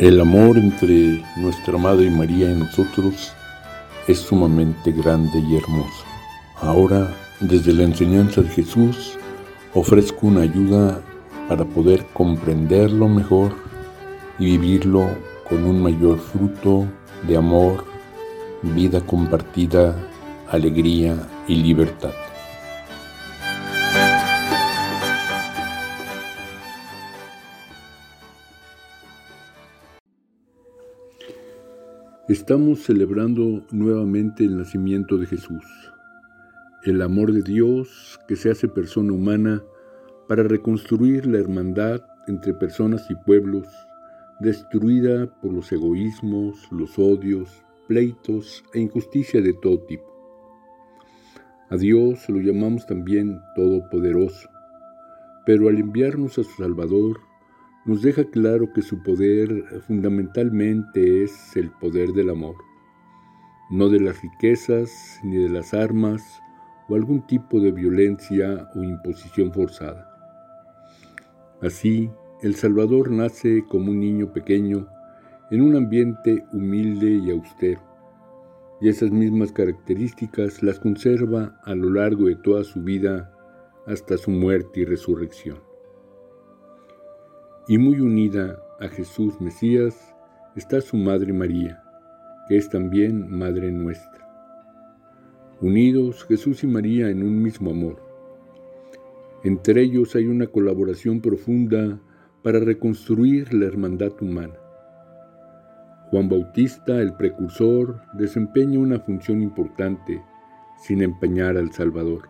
El amor entre nuestra Madre María y nosotros es sumamente grande y hermoso. Ahora, desde la enseñanza de Jesús, ofrezco una ayuda para poder comprenderlo mejor y vivirlo con un mayor fruto de amor, vida compartida, alegría y libertad. Estamos celebrando nuevamente el nacimiento de Jesús, el amor de Dios que se hace persona humana para reconstruir la hermandad entre personas y pueblos, destruida por los egoísmos, los odios, pleitos e injusticia de todo tipo. A Dios lo llamamos también Todopoderoso, pero al enviarnos a su Salvador, nos deja claro que su poder fundamentalmente es el poder del amor, no de las riquezas ni de las armas o algún tipo de violencia o imposición forzada. Así, el Salvador nace como un niño pequeño en un ambiente humilde y austero, y esas mismas características las conserva a lo largo de toda su vida hasta su muerte y resurrección y muy unida a Jesús Mesías está su Madre María, que es también Madre nuestra. Unidos Jesús y María en un mismo amor. Entre ellos hay una colaboración profunda para reconstruir la hermandad humana. Juan Bautista, el precursor, desempeña una función importante sin empeñar al Salvador.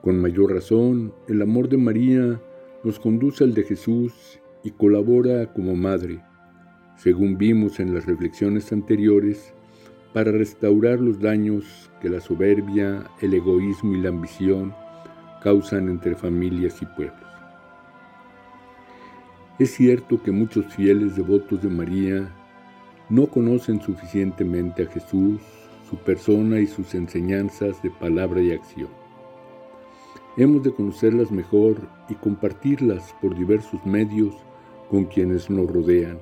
Con mayor razón, el amor de María nos conduce al de Jesús y colabora como madre, según vimos en las reflexiones anteriores, para restaurar los daños que la soberbia, el egoísmo y la ambición causan entre familias y pueblos. Es cierto que muchos fieles devotos de María no conocen suficientemente a Jesús, su persona y sus enseñanzas de palabra y acción. Hemos de conocerlas mejor y compartirlas por diversos medios con quienes nos rodean,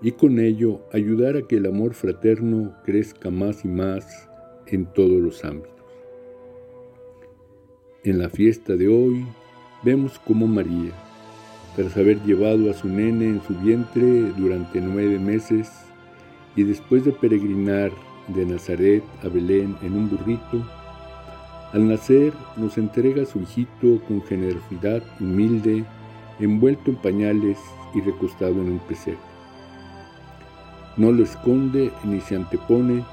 y con ello ayudar a que el amor fraterno crezca más y más en todos los ámbitos. En la fiesta de hoy vemos cómo María, tras haber llevado a su nene en su vientre durante nueve meses y después de peregrinar de Nazaret a Belén en un burrito, al nacer nos entrega su hijito con generosidad humilde, envuelto en pañales y recostado en un pesebre. No lo esconde ni se antepone,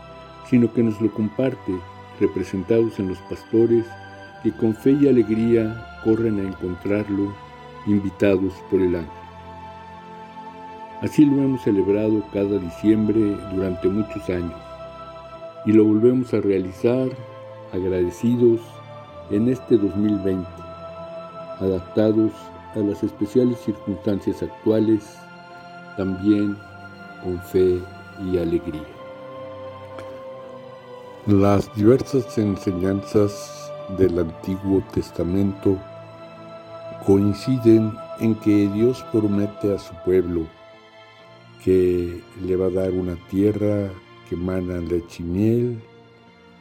sino que nos lo comparte, representados en los pastores que con fe y alegría corren a encontrarlo, invitados por el ángel. Así lo hemos celebrado cada diciembre durante muchos años y lo volvemos a realizar agradecidos en este 2020, adaptados a las especiales circunstancias actuales, también con fe y alegría. Las diversas enseñanzas del Antiguo Testamento coinciden en que Dios promete a su pueblo que le va a dar una tierra que emana leche y miel,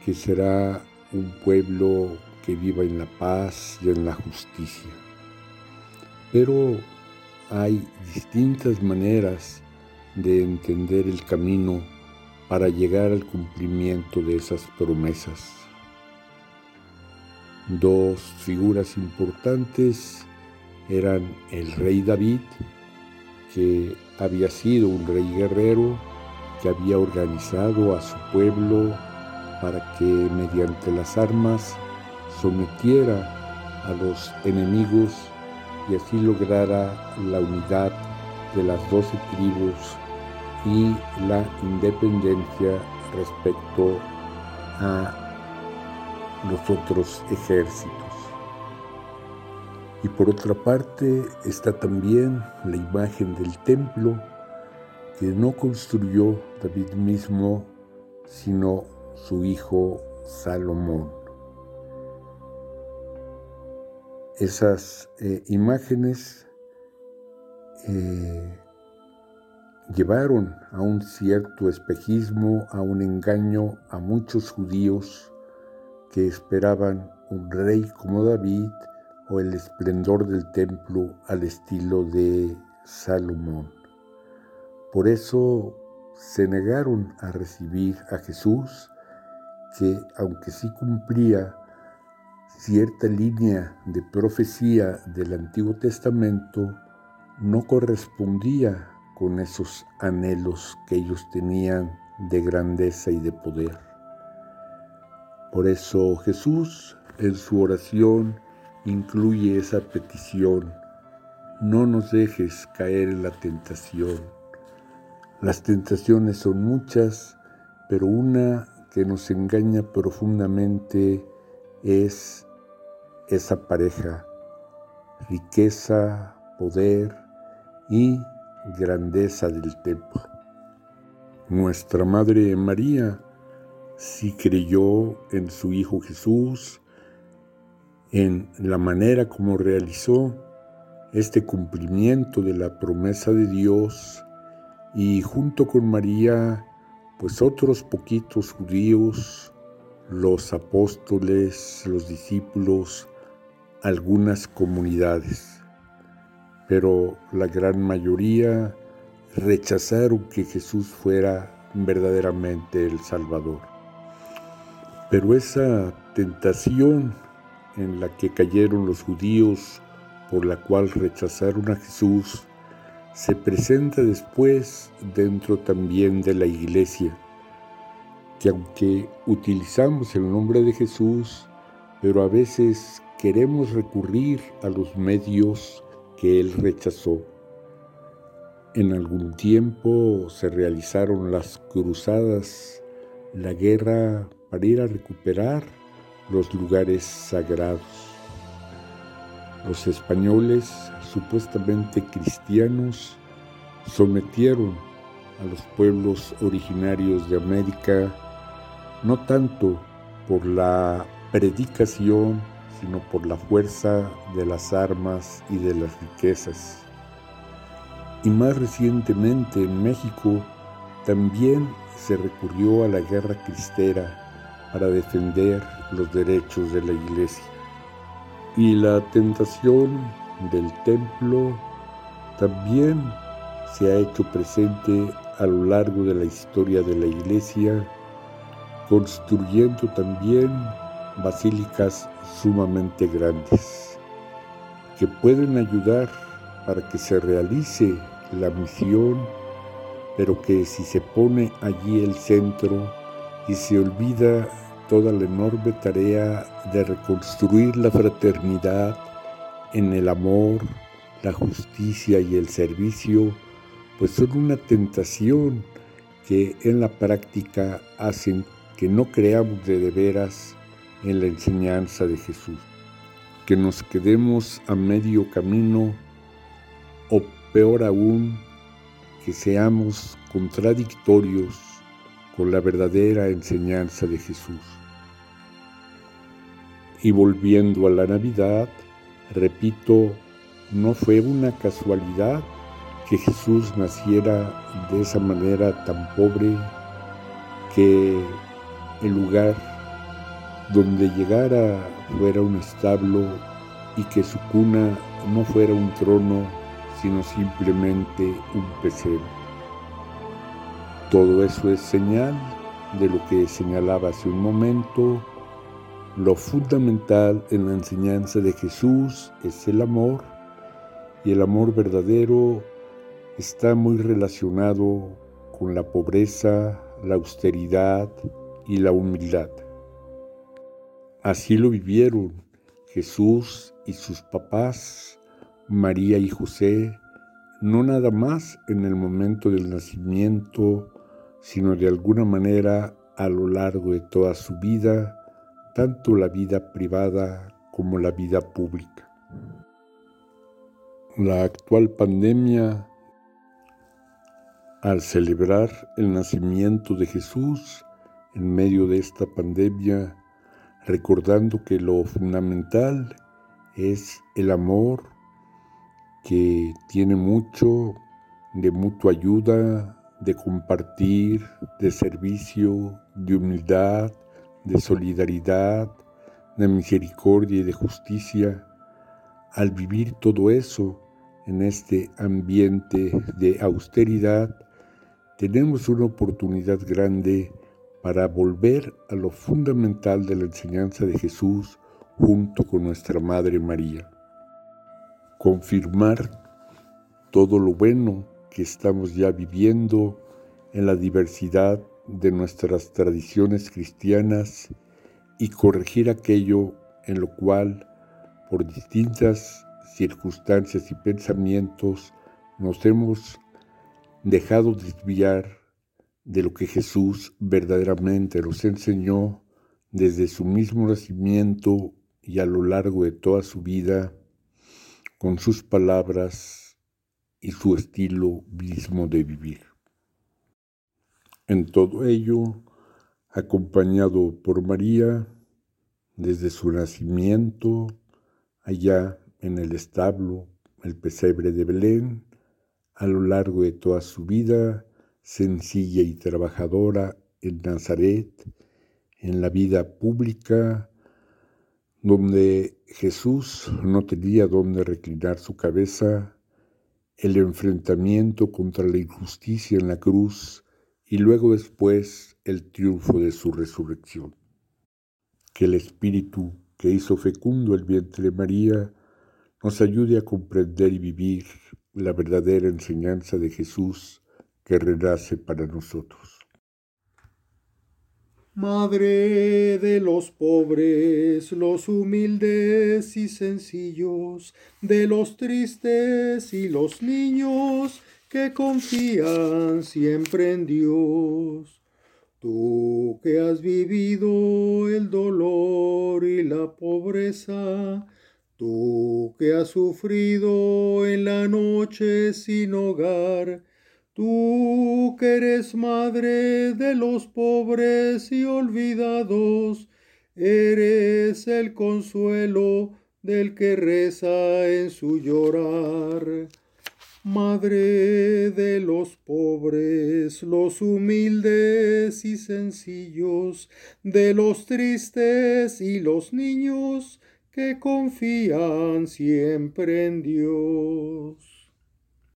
que será un pueblo que viva en la paz y en la justicia. Pero hay distintas maneras de entender el camino para llegar al cumplimiento de esas promesas. Dos figuras importantes eran el rey David, que había sido un rey guerrero, que había organizado a su pueblo para que mediante las armas sometiera a los enemigos y así lograra la unidad de las doce tribus y la independencia respecto a los otros ejércitos. Y por otra parte está también la imagen del templo que no construyó David mismo, sino su hijo Salomón. Esas eh, imágenes eh, llevaron a un cierto espejismo, a un engaño a muchos judíos que esperaban un rey como David o el esplendor del templo al estilo de Salomón. Por eso se negaron a recibir a Jesús, que aunque sí cumplía cierta línea de profecía del Antiguo Testamento, no correspondía con esos anhelos que ellos tenían de grandeza y de poder. Por eso Jesús en su oración incluye esa petición, no nos dejes caer en la tentación. Las tentaciones son muchas, pero una que nos engaña profundamente es esa pareja, riqueza, poder y grandeza del templo. Nuestra Madre María sí creyó en su Hijo Jesús, en la manera como realizó este cumplimiento de la promesa de Dios y junto con María, pues otros poquitos judíos, los apóstoles, los discípulos, algunas comunidades. Pero la gran mayoría rechazaron que Jesús fuera verdaderamente el Salvador. Pero esa tentación en la que cayeron los judíos, por la cual rechazaron a Jesús, se presenta después dentro también de la iglesia, que aunque utilizamos el nombre de Jesús, pero a veces queremos recurrir a los medios que Él rechazó. En algún tiempo se realizaron las cruzadas, la guerra para ir a recuperar los lugares sagrados. Los españoles, supuestamente cristianos, sometieron a los pueblos originarios de América no tanto por la predicación, sino por la fuerza de las armas y de las riquezas. Y más recientemente en México también se recurrió a la guerra cristera para defender los derechos de la iglesia. Y la tentación del templo también se ha hecho presente a lo largo de la historia de la iglesia, construyendo también basílicas sumamente grandes que pueden ayudar para que se realice la misión, pero que si se pone allí el centro y se olvida toda la enorme tarea de reconstruir la fraternidad en el amor, la justicia y el servicio, pues son una tentación que en la práctica hacen que no creamos de, de veras en la enseñanza de Jesús, que nos quedemos a medio camino o peor aún, que seamos contradictorios con la verdadera enseñanza de Jesús. Y volviendo a la Navidad, repito, no fue una casualidad que Jesús naciera de esa manera tan pobre que el lugar donde llegara fuera un establo y que su cuna no fuera un trono, sino simplemente un pesebre. Todo eso es señal de lo que señalaba hace un momento. Lo fundamental en la enseñanza de Jesús es el amor y el amor verdadero está muy relacionado con la pobreza, la austeridad y la humildad. Así lo vivieron Jesús y sus papás, María y José, no nada más en el momento del nacimiento, sino de alguna manera a lo largo de toda su vida, tanto la vida privada como la vida pública. La actual pandemia, al celebrar el nacimiento de Jesús en medio de esta pandemia, recordando que lo fundamental es el amor que tiene mucho de mutua ayuda, de compartir, de servicio, de humildad, de solidaridad, de misericordia y de justicia. Al vivir todo eso en este ambiente de austeridad, tenemos una oportunidad grande para volver a lo fundamental de la enseñanza de Jesús junto con nuestra Madre María. Confirmar todo lo bueno que estamos ya viviendo en la diversidad de nuestras tradiciones cristianas y corregir aquello en lo cual, por distintas circunstancias y pensamientos, nos hemos dejado desviar de lo que Jesús verdaderamente nos enseñó desde su mismo nacimiento y a lo largo de toda su vida, con sus palabras y su estilo mismo de vivir. En todo ello, acompañado por María, desde su nacimiento, allá en el establo, el pesebre de Belén, a lo largo de toda su vida sencilla y trabajadora en Nazaret, en la vida pública, donde Jesús no tenía dónde reclinar su cabeza, el enfrentamiento contra la injusticia en la cruz y luego después el triunfo de su resurrección. Que el Espíritu que hizo fecundo el vientre de María nos ayude a comprender y vivir la verdadera enseñanza de Jesús que renace para nosotros. Madre de los pobres, los humildes y sencillos, de los tristes y los niños que confían siempre en Dios. Tú que has vivido el dolor y la pobreza, Tú que has sufrido en la noche sin hogar, tú que eres madre de los pobres y olvidados, eres el consuelo del que reza en su llorar. Madre de los pobres, los humildes y sencillos, de los tristes y los niños, que confían siempre en Dios.